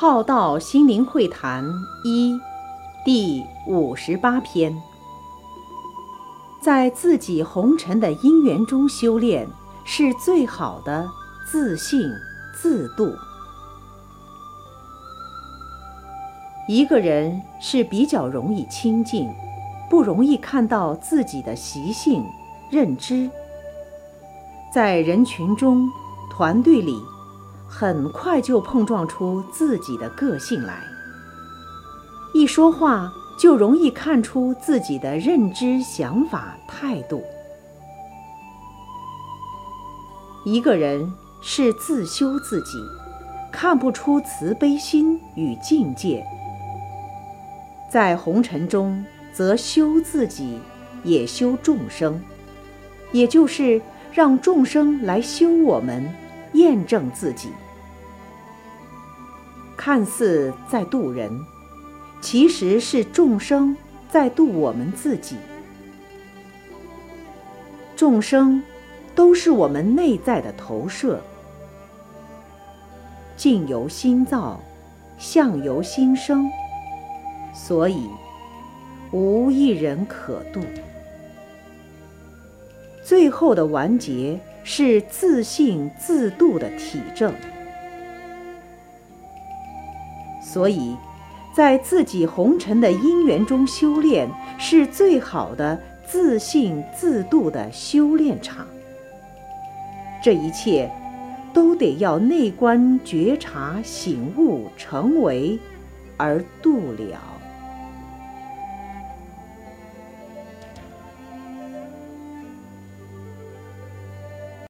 浩道心灵会谈一第五十八篇，在自己红尘的因缘中修炼，是最好的自信自度。一个人是比较容易亲近，不容易看到自己的习性、认知。在人群中、团队里。很快就碰撞出自己的个性来。一说话就容易看出自己的认知、想法、态度。一个人是自修自己，看不出慈悲心与境界。在红尘中，则修自己，也修众生，也就是让众生来修我们。验证自己，看似在渡人，其实是众生在渡我们自己。众生都是我们内在的投射，境由心造，相由心生，所以无一人可渡。最后的完结。是自信自度的体证，所以，在自己红尘的因缘中修炼，是最好的自信自度的修炼场。这一切，都得要内观觉察醒悟成为，而度了。